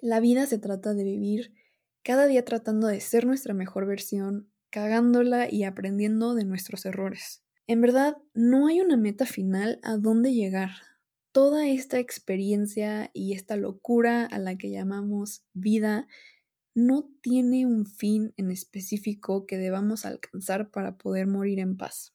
La vida se trata de vivir cada día tratando de ser nuestra mejor versión, cagándola y aprendiendo de nuestros errores. En verdad, no hay una meta final a dónde llegar. Toda esta experiencia y esta locura a la que llamamos vida no tiene un fin en específico que debamos alcanzar para poder morir en paz.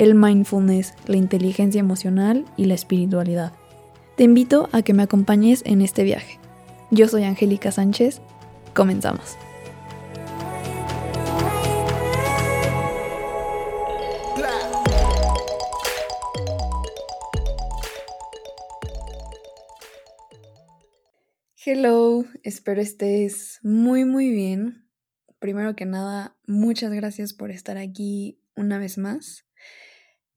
el mindfulness, la inteligencia emocional y la espiritualidad. Te invito a que me acompañes en este viaje. Yo soy Angélica Sánchez. Comenzamos. Hello, espero estés muy muy bien. Primero que nada, muchas gracias por estar aquí una vez más.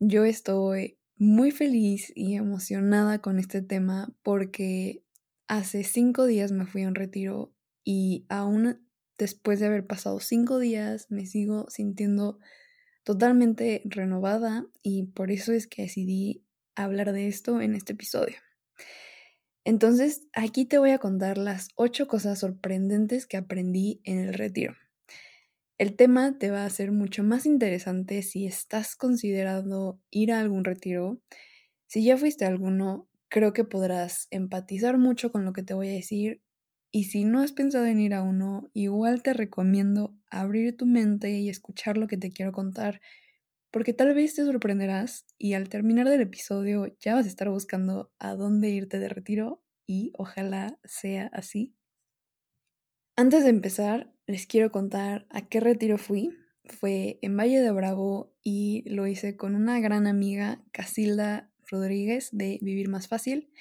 Yo estoy muy feliz y emocionada con este tema porque hace cinco días me fui a un retiro y aún después de haber pasado cinco días me sigo sintiendo totalmente renovada y por eso es que decidí hablar de esto en este episodio. Entonces, aquí te voy a contar las ocho cosas sorprendentes que aprendí en el retiro. El tema te va a ser mucho más interesante si estás considerando ir a algún retiro. Si ya fuiste a alguno, creo que podrás empatizar mucho con lo que te voy a decir. Y si no has pensado en ir a uno, igual te recomiendo abrir tu mente y escuchar lo que te quiero contar, porque tal vez te sorprenderás y al terminar del episodio ya vas a estar buscando a dónde irte de retiro y ojalá sea así. Antes de empezar, les quiero contar a qué retiro fui. Fue en Valle de Bravo y lo hice con una gran amiga, Casilda Rodríguez, de Vivir Más Fácil.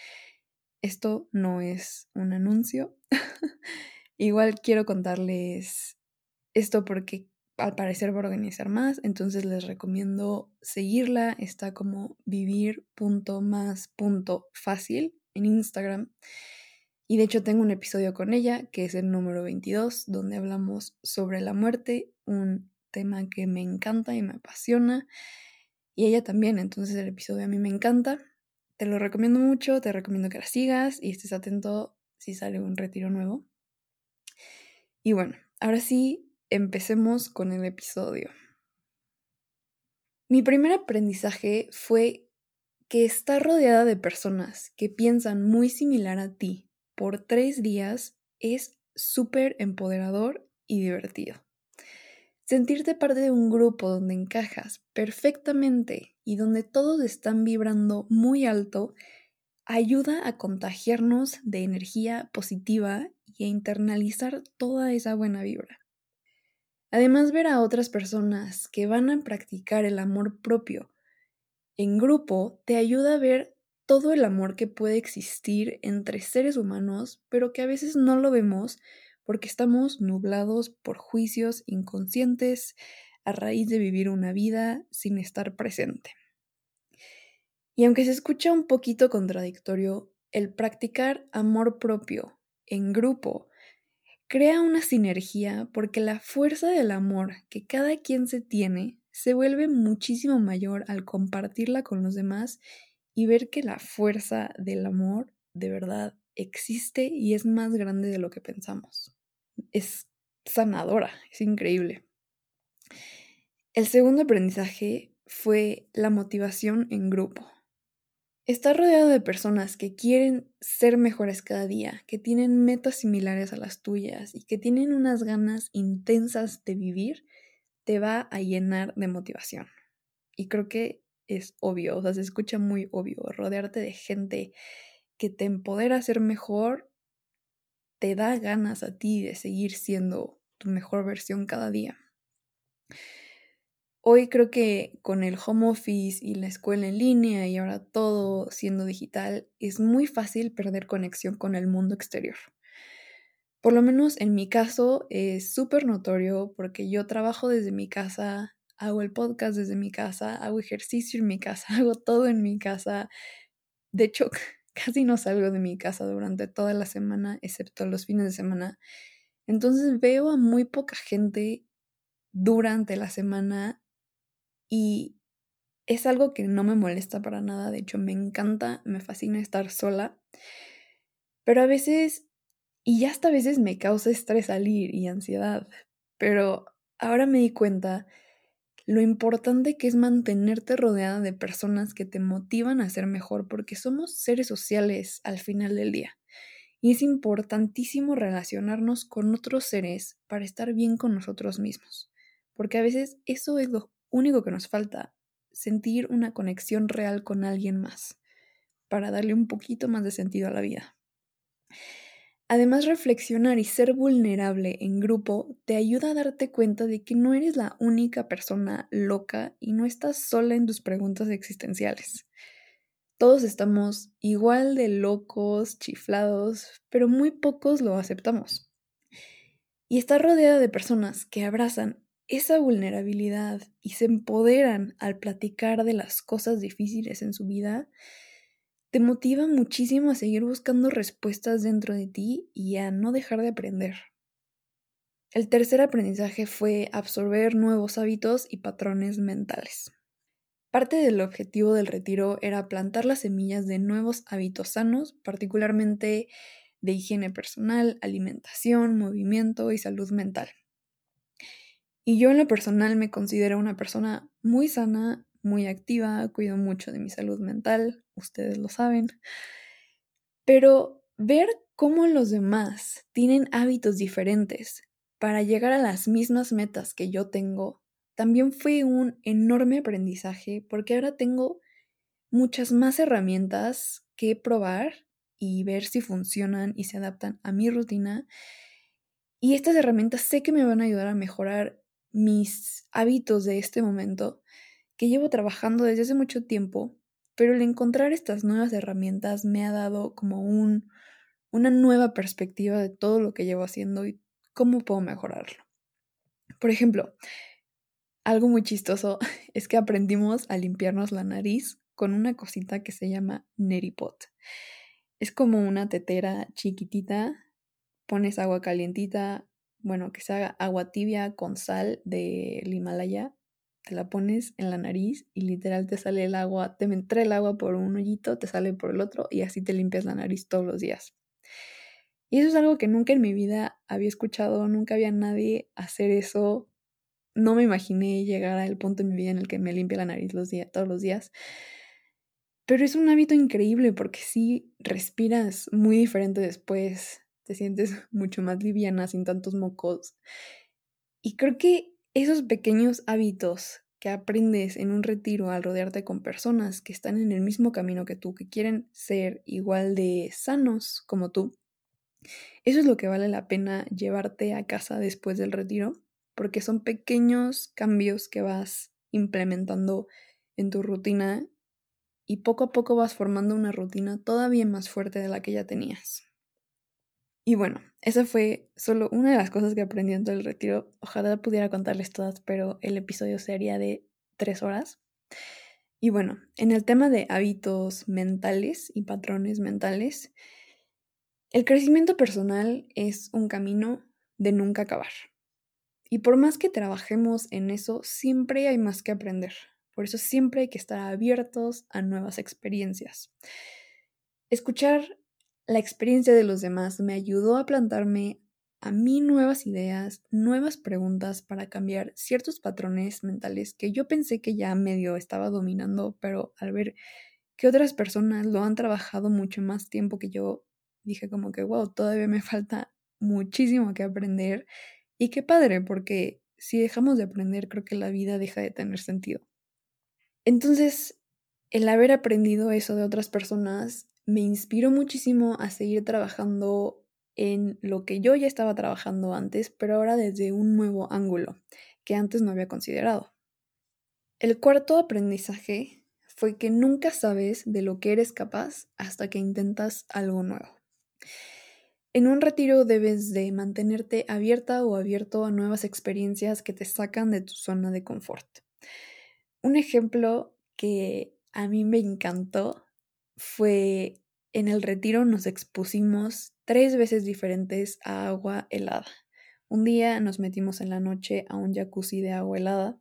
Esto no es un anuncio. Igual quiero contarles esto porque al parecer va a organizar más, entonces les recomiendo seguirla. Está como vivir.más.fácil en Instagram. Y de hecho tengo un episodio con ella, que es el número 22, donde hablamos sobre la muerte, un tema que me encanta y me apasiona. Y ella también, entonces el episodio a mí me encanta. Te lo recomiendo mucho, te recomiendo que la sigas y estés atento si sale un retiro nuevo. Y bueno, ahora sí, empecemos con el episodio. Mi primer aprendizaje fue que estar rodeada de personas que piensan muy similar a ti por tres días es súper empoderador y divertido. Sentirte parte de un grupo donde encajas perfectamente y donde todos están vibrando muy alto ayuda a contagiarnos de energía positiva y a internalizar toda esa buena vibra. Además, ver a otras personas que van a practicar el amor propio en grupo te ayuda a ver todo el amor que puede existir entre seres humanos, pero que a veces no lo vemos porque estamos nublados por juicios inconscientes a raíz de vivir una vida sin estar presente. Y aunque se escucha un poquito contradictorio, el practicar amor propio en grupo crea una sinergia porque la fuerza del amor que cada quien se tiene se vuelve muchísimo mayor al compartirla con los demás y ver que la fuerza del amor de verdad existe y es más grande de lo que pensamos. Es sanadora, es increíble. El segundo aprendizaje fue la motivación en grupo. Estar rodeado de personas que quieren ser mejores cada día, que tienen metas similares a las tuyas y que tienen unas ganas intensas de vivir, te va a llenar de motivación. Y creo que es obvio, o sea, se escucha muy obvio. Rodearte de gente que te empodera a ser mejor, te da ganas a ti de seguir siendo tu mejor versión cada día. Hoy creo que con el home office y la escuela en línea y ahora todo siendo digital, es muy fácil perder conexión con el mundo exterior. Por lo menos en mi caso es súper notorio porque yo trabajo desde mi casa, hago el podcast desde mi casa, hago ejercicio en mi casa, hago todo en mi casa. De hecho, casi no salgo de mi casa durante toda la semana, excepto los fines de semana. Entonces veo a muy poca gente durante la semana y es algo que no me molesta para nada, de hecho me encanta, me fascina estar sola, pero a veces, y ya hasta a veces me causa estrés salir y ansiedad, pero ahora me di cuenta lo importante que es mantenerte rodeada de personas que te motivan a ser mejor, porque somos seres sociales al final del día. Y es importantísimo relacionarnos con otros seres para estar bien con nosotros mismos, porque a veces eso es lo único que nos falta, sentir una conexión real con alguien más, para darle un poquito más de sentido a la vida. Además, reflexionar y ser vulnerable en grupo te ayuda a darte cuenta de que no eres la única persona loca y no estás sola en tus preguntas existenciales. Todos estamos igual de locos, chiflados, pero muy pocos lo aceptamos. Y estar rodeada de personas que abrazan esa vulnerabilidad y se empoderan al platicar de las cosas difíciles en su vida, te motiva muchísimo a seguir buscando respuestas dentro de ti y a no dejar de aprender. El tercer aprendizaje fue absorber nuevos hábitos y patrones mentales. Parte del objetivo del retiro era plantar las semillas de nuevos hábitos sanos, particularmente de higiene personal, alimentación, movimiento y salud mental. Y yo en lo personal me considero una persona muy sana, muy activa, cuido mucho de mi salud mental, ustedes lo saben. Pero ver cómo los demás tienen hábitos diferentes para llegar a las mismas metas que yo tengo, también fue un enorme aprendizaje porque ahora tengo muchas más herramientas que probar y ver si funcionan y se adaptan a mi rutina. Y estas herramientas sé que me van a ayudar a mejorar mis hábitos de este momento que llevo trabajando desde hace mucho tiempo, pero el encontrar estas nuevas herramientas me ha dado como un, una nueva perspectiva de todo lo que llevo haciendo y cómo puedo mejorarlo. Por ejemplo, algo muy chistoso es que aprendimos a limpiarnos la nariz con una cosita que se llama Neripot. Es como una tetera chiquitita, pones agua calientita, bueno, que se haga agua tibia con sal del Himalaya, te la pones en la nariz y literal te sale el agua, te entra el agua por un hoyito, te sale por el otro y así te limpias la nariz todos los días. Y eso es algo que nunca en mi vida había escuchado, nunca había nadie hacer eso. No me imaginé llegar al punto en mi vida en el que me limpia la nariz los todos los días. Pero es un hábito increíble porque sí respiras muy diferente después, te sientes mucho más liviana, sin tantos mocos. Y creo que esos pequeños hábitos que aprendes en un retiro al rodearte con personas que están en el mismo camino que tú, que quieren ser igual de sanos como tú, eso es lo que vale la pena llevarte a casa después del retiro, porque son pequeños cambios que vas implementando en tu rutina y poco a poco vas formando una rutina todavía más fuerte de la que ya tenías. Y bueno, esa fue solo una de las cosas que aprendí en todo el retiro. Ojalá pudiera contarles todas, pero el episodio sería de tres horas. Y bueno, en el tema de hábitos mentales y patrones mentales, el crecimiento personal es un camino de nunca acabar. Y por más que trabajemos en eso, siempre hay más que aprender. Por eso siempre hay que estar abiertos a nuevas experiencias. Escuchar la experiencia de los demás me ayudó a plantarme a mí nuevas ideas, nuevas preguntas para cambiar ciertos patrones mentales que yo pensé que ya medio estaba dominando, pero al ver que otras personas lo han trabajado mucho más tiempo que yo, dije como que, wow, todavía me falta muchísimo que aprender y qué padre, porque si dejamos de aprender, creo que la vida deja de tener sentido. Entonces, el haber aprendido eso de otras personas me inspiró muchísimo a seguir trabajando en lo que yo ya estaba trabajando antes, pero ahora desde un nuevo ángulo que antes no había considerado. El cuarto aprendizaje fue que nunca sabes de lo que eres capaz hasta que intentas algo nuevo. En un retiro debes de mantenerte abierta o abierto a nuevas experiencias que te sacan de tu zona de confort. Un ejemplo que a mí me encantó fue en el retiro nos expusimos tres veces diferentes a agua helada. Un día nos metimos en la noche a un jacuzzi de agua helada,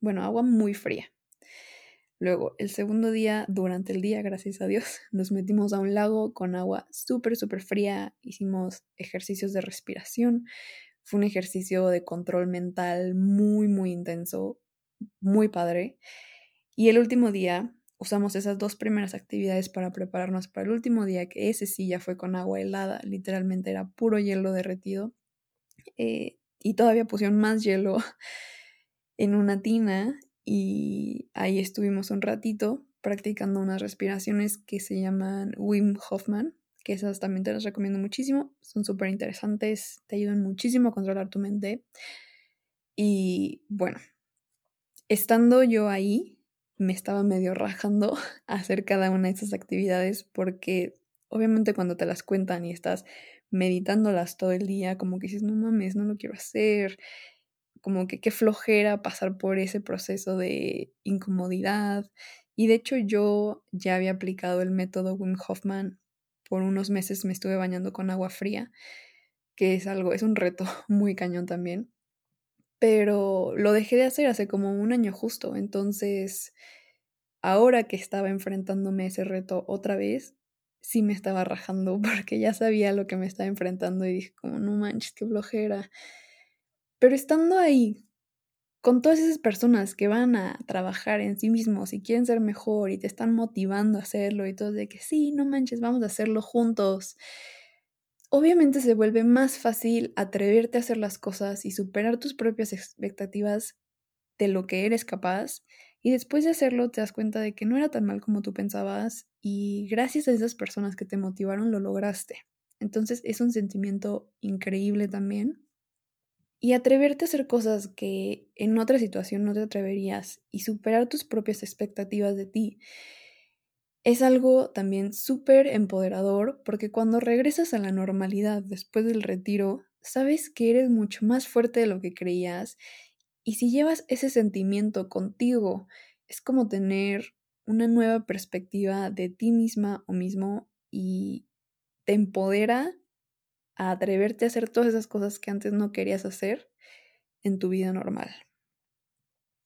bueno, agua muy fría. Luego, el segundo día, durante el día, gracias a Dios, nos metimos a un lago con agua súper, súper fría. Hicimos ejercicios de respiración. Fue un ejercicio de control mental muy, muy intenso, muy padre. Y el último día usamos esas dos primeras actividades para prepararnos para el último día, que ese sí ya fue con agua helada, literalmente era puro hielo derretido. Eh, y todavía pusieron más hielo en una tina y ahí estuvimos un ratito practicando unas respiraciones que se llaman Wim Hoffman, que esas también te las recomiendo muchísimo, son súper interesantes, te ayudan muchísimo a controlar tu mente. Y bueno, estando yo ahí, me estaba medio rajando hacer cada una de esas actividades porque obviamente cuando te las cuentan y estás meditándolas todo el día, como que dices, no mames, no lo quiero hacer, como que qué flojera pasar por ese proceso de incomodidad. Y de hecho yo ya había aplicado el método Wim Hoffman. Por unos meses me estuve bañando con agua fría, que es algo, es un reto muy cañón también. Pero lo dejé de hacer hace como un año justo. Entonces, ahora que estaba enfrentándome a ese reto otra vez, sí me estaba rajando porque ya sabía lo que me estaba enfrentando y dije como, no manches, qué flojera. Pero estando ahí, con todas esas personas que van a trabajar en sí mismos y quieren ser mejor y te están motivando a hacerlo y todo de que sí, no manches, vamos a hacerlo juntos. Obviamente se vuelve más fácil atreverte a hacer las cosas y superar tus propias expectativas de lo que eres capaz y después de hacerlo te das cuenta de que no era tan mal como tú pensabas y gracias a esas personas que te motivaron lo lograste. Entonces es un sentimiento increíble también y atreverte a hacer cosas que en otra situación no te atreverías y superar tus propias expectativas de ti es algo también súper empoderador porque cuando regresas a la normalidad después del retiro, sabes que eres mucho más fuerte de lo que creías y si llevas ese sentimiento contigo, es como tener una nueva perspectiva de ti misma o mismo y te empodera a atreverte a hacer todas esas cosas que antes no querías hacer en tu vida normal.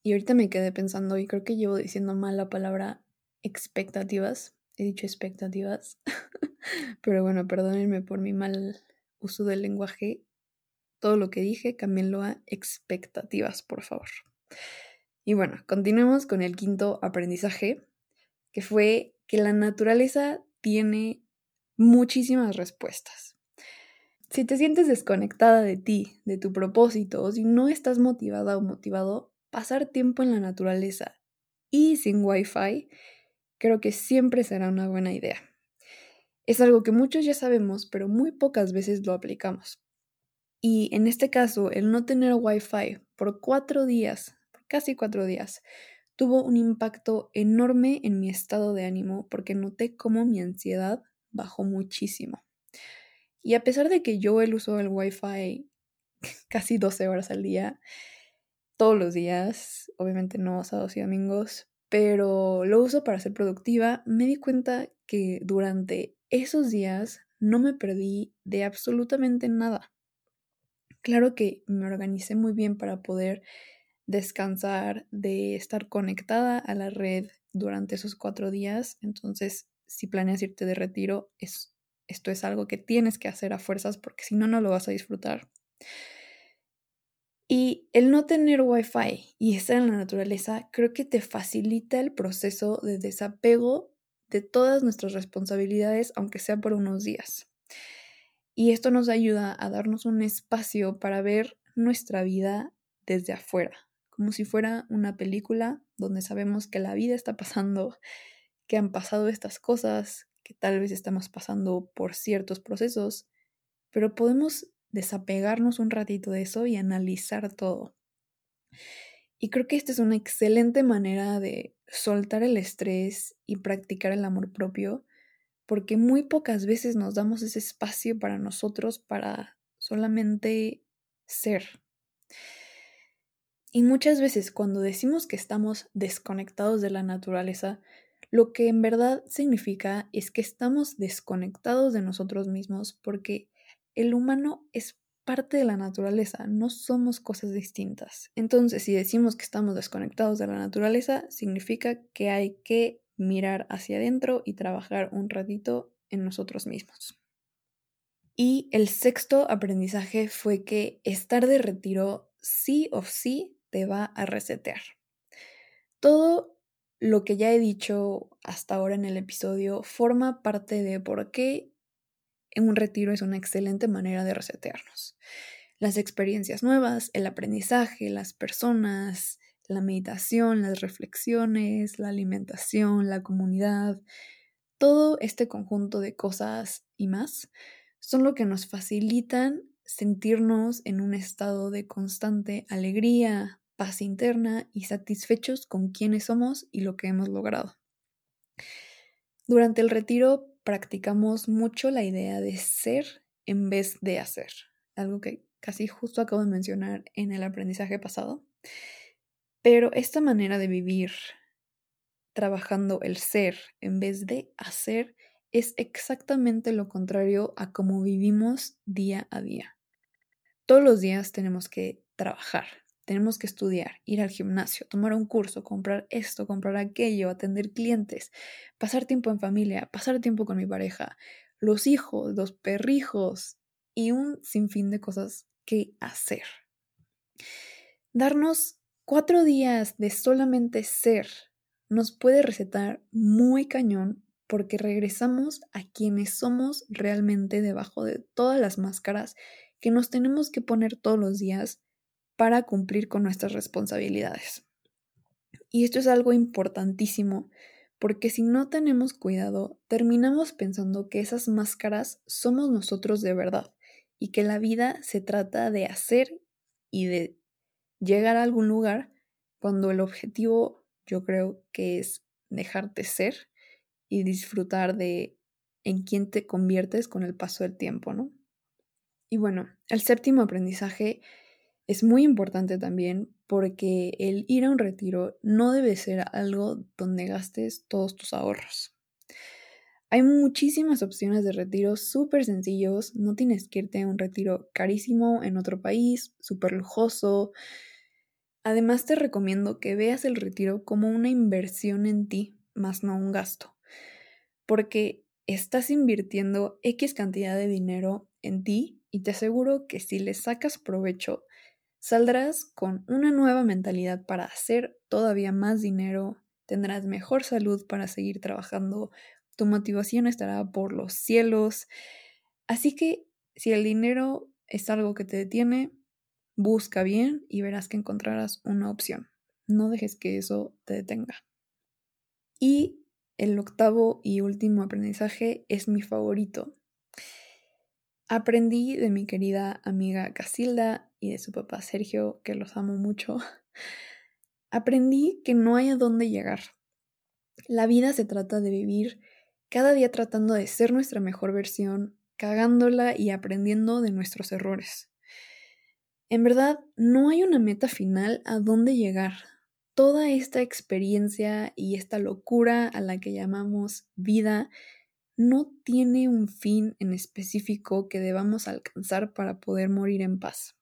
Y ahorita me quedé pensando y creo que llevo diciendo mal la palabra expectativas. He dicho expectativas. Pero bueno, perdónenme por mi mal uso del lenguaje. Todo lo que dije, cámbienlo a expectativas, por favor. Y bueno, continuemos con el quinto aprendizaje, que fue que la naturaleza tiene muchísimas respuestas. Si te sientes desconectada de ti, de tu propósito, o si no estás motivada o motivado, pasar tiempo en la naturaleza y sin wifi creo que siempre será una buena idea. Es algo que muchos ya sabemos, pero muy pocas veces lo aplicamos. Y en este caso, el no tener wifi por cuatro días, casi cuatro días, tuvo un impacto enorme en mi estado de ánimo porque noté cómo mi ansiedad bajó muchísimo. Y a pesar de que yo el uso del Wi-Fi casi 12 horas al día, todos los días, obviamente no sábados y domingos, pero lo uso para ser productiva, me di cuenta que durante esos días no me perdí de absolutamente nada. Claro que me organicé muy bien para poder descansar, de estar conectada a la red durante esos cuatro días. Entonces, si planeas irte de retiro, es esto es algo que tienes que hacer a fuerzas porque si no, no lo vas a disfrutar. Y el no tener wifi y estar en la naturaleza creo que te facilita el proceso de desapego de todas nuestras responsabilidades, aunque sea por unos días. Y esto nos ayuda a darnos un espacio para ver nuestra vida desde afuera, como si fuera una película donde sabemos que la vida está pasando, que han pasado estas cosas, que tal vez estamos pasando por ciertos procesos, pero podemos desapegarnos un ratito de eso y analizar todo. Y creo que esta es una excelente manera de soltar el estrés y practicar el amor propio, porque muy pocas veces nos damos ese espacio para nosotros para solamente ser. Y muchas veces cuando decimos que estamos desconectados de la naturaleza, lo que en verdad significa es que estamos desconectados de nosotros mismos porque el humano es parte de la naturaleza, no somos cosas distintas. Entonces, si decimos que estamos desconectados de la naturaleza, significa que hay que mirar hacia adentro y trabajar un ratito en nosotros mismos. Y el sexto aprendizaje fue que estar de retiro sí o sí te va a resetear. Todo lo que ya he dicho hasta ahora en el episodio forma parte de por qué un retiro es una excelente manera de resetearnos. Las experiencias nuevas, el aprendizaje, las personas, la meditación, las reflexiones, la alimentación, la comunidad, todo este conjunto de cosas y más son lo que nos facilitan sentirnos en un estado de constante alegría, paz interna y satisfechos con quienes somos y lo que hemos logrado. Durante el retiro practicamos mucho la idea de ser en vez de hacer, algo que casi justo acabo de mencionar en el aprendizaje pasado. Pero esta manera de vivir trabajando el ser en vez de hacer es exactamente lo contrario a cómo vivimos día a día. Todos los días tenemos que trabajar, tenemos que estudiar, ir al gimnasio, tomar un curso, comprar esto, comprar aquello, atender clientes, pasar tiempo en familia, pasar tiempo con mi pareja, los hijos, los perrijos y un sinfín de cosas que hacer. Darnos cuatro días de solamente ser nos puede recetar muy cañón porque regresamos a quienes somos realmente debajo de todas las máscaras que nos tenemos que poner todos los días para cumplir con nuestras responsabilidades. Y esto es algo importantísimo porque si no tenemos cuidado, terminamos pensando que esas máscaras somos nosotros de verdad y que la vida se trata de hacer y de llegar a algún lugar cuando el objetivo yo creo que es dejarte ser y disfrutar de en quién te conviertes con el paso del tiempo, ¿no? Y bueno, el séptimo aprendizaje es muy importante también porque el ir a un retiro no debe ser algo donde gastes todos tus ahorros. Hay muchísimas opciones de retiro súper sencillos, no tienes que irte a un retiro carísimo en otro país, súper lujoso. Además te recomiendo que veas el retiro como una inversión en ti, más no un gasto, porque estás invirtiendo X cantidad de dinero en ti y te aseguro que si le sacas provecho, Saldrás con una nueva mentalidad para hacer todavía más dinero, tendrás mejor salud para seguir trabajando, tu motivación estará por los cielos. Así que si el dinero es algo que te detiene, busca bien y verás que encontrarás una opción. No dejes que eso te detenga. Y el octavo y último aprendizaje es mi favorito. Aprendí de mi querida amiga Casilda y de su papá Sergio, que los amo mucho, aprendí que no hay a dónde llegar. La vida se trata de vivir cada día tratando de ser nuestra mejor versión, cagándola y aprendiendo de nuestros errores. En verdad, no hay una meta final a dónde llegar. Toda esta experiencia y esta locura a la que llamamos vida no tiene un fin en específico que debamos alcanzar para poder morir en paz.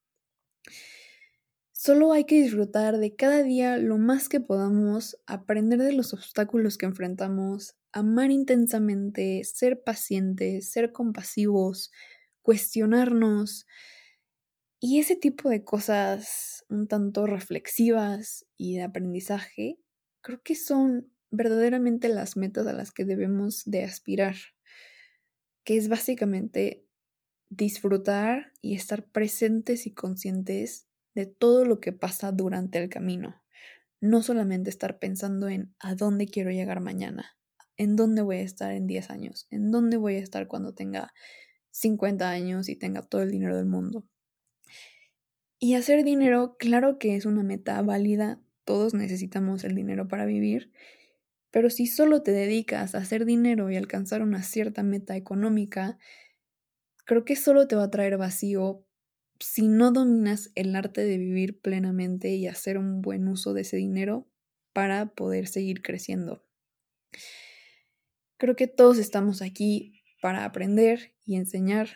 Solo hay que disfrutar de cada día lo más que podamos, aprender de los obstáculos que enfrentamos, amar intensamente, ser pacientes, ser compasivos, cuestionarnos y ese tipo de cosas un tanto reflexivas y de aprendizaje, creo que son verdaderamente las metas a las que debemos de aspirar, que es básicamente disfrutar y estar presentes y conscientes de todo lo que pasa durante el camino. No solamente estar pensando en a dónde quiero llegar mañana, en dónde voy a estar en 10 años, en dónde voy a estar cuando tenga 50 años y tenga todo el dinero del mundo. Y hacer dinero, claro que es una meta válida, todos necesitamos el dinero para vivir, pero si solo te dedicas a hacer dinero y alcanzar una cierta meta económica, creo que solo te va a traer vacío si no dominas el arte de vivir plenamente y hacer un buen uso de ese dinero para poder seguir creciendo. Creo que todos estamos aquí para aprender y enseñar.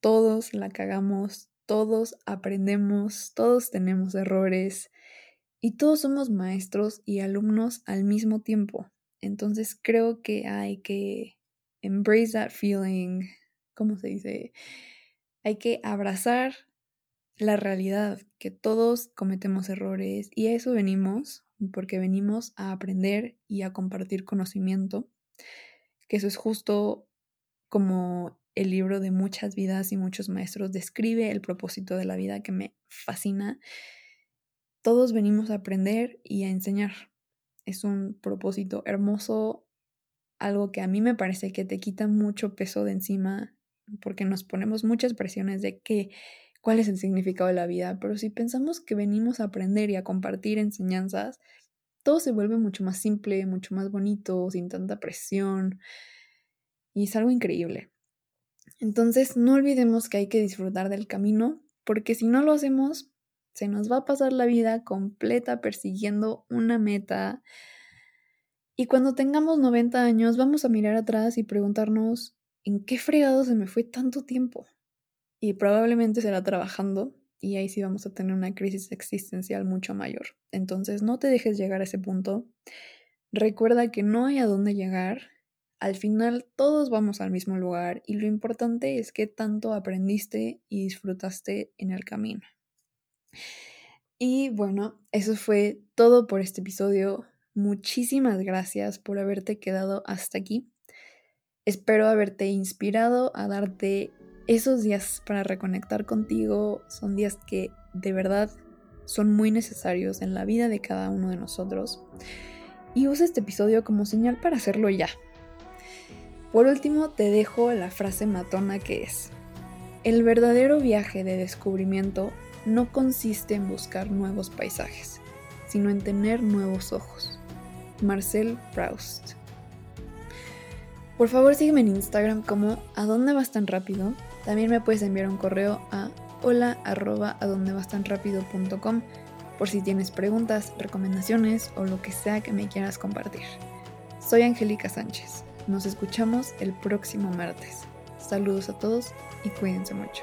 Todos la cagamos, todos aprendemos, todos tenemos errores y todos somos maestros y alumnos al mismo tiempo. Entonces creo que hay que embrace that feeling, ¿cómo se dice? Hay que abrazar la realidad, que todos cometemos errores y a eso venimos, porque venimos a aprender y a compartir conocimiento, que eso es justo como el libro de muchas vidas y muchos maestros describe el propósito de la vida que me fascina. Todos venimos a aprender y a enseñar. Es un propósito hermoso, algo que a mí me parece que te quita mucho peso de encima porque nos ponemos muchas presiones de que cuál es el significado de la vida, pero si pensamos que venimos a aprender y a compartir enseñanzas, todo se vuelve mucho más simple, mucho más bonito, sin tanta presión, y es algo increíble. Entonces, no olvidemos que hay que disfrutar del camino, porque si no lo hacemos, se nos va a pasar la vida completa persiguiendo una meta. Y cuando tengamos 90 años, vamos a mirar atrás y preguntarnos, ¿en qué fregado se me fue tanto tiempo? Y probablemente será trabajando, y ahí sí vamos a tener una crisis existencial mucho mayor. Entonces, no te dejes llegar a ese punto. Recuerda que no hay a dónde llegar al final todos vamos al mismo lugar y lo importante es que tanto aprendiste y disfrutaste en el camino. Y bueno, eso fue todo por este episodio. Muchísimas gracias por haberte quedado hasta aquí. Espero haberte inspirado a darte esos días para reconectar contigo. Son días que de verdad son muy necesarios en la vida de cada uno de nosotros. Y usa este episodio como señal para hacerlo ya. Por último, te dejo la frase matona que es, el verdadero viaje de descubrimiento no consiste en buscar nuevos paisajes, sino en tener nuevos ojos. Marcel Proust. Por favor sígueme en Instagram como a dónde vas tan rápido. También me puedes enviar un correo a hola arroba a dónde vas tan por si tienes preguntas, recomendaciones o lo que sea que me quieras compartir. Soy Angélica Sánchez. Nos escuchamos el próximo martes. Saludos a todos y cuídense mucho.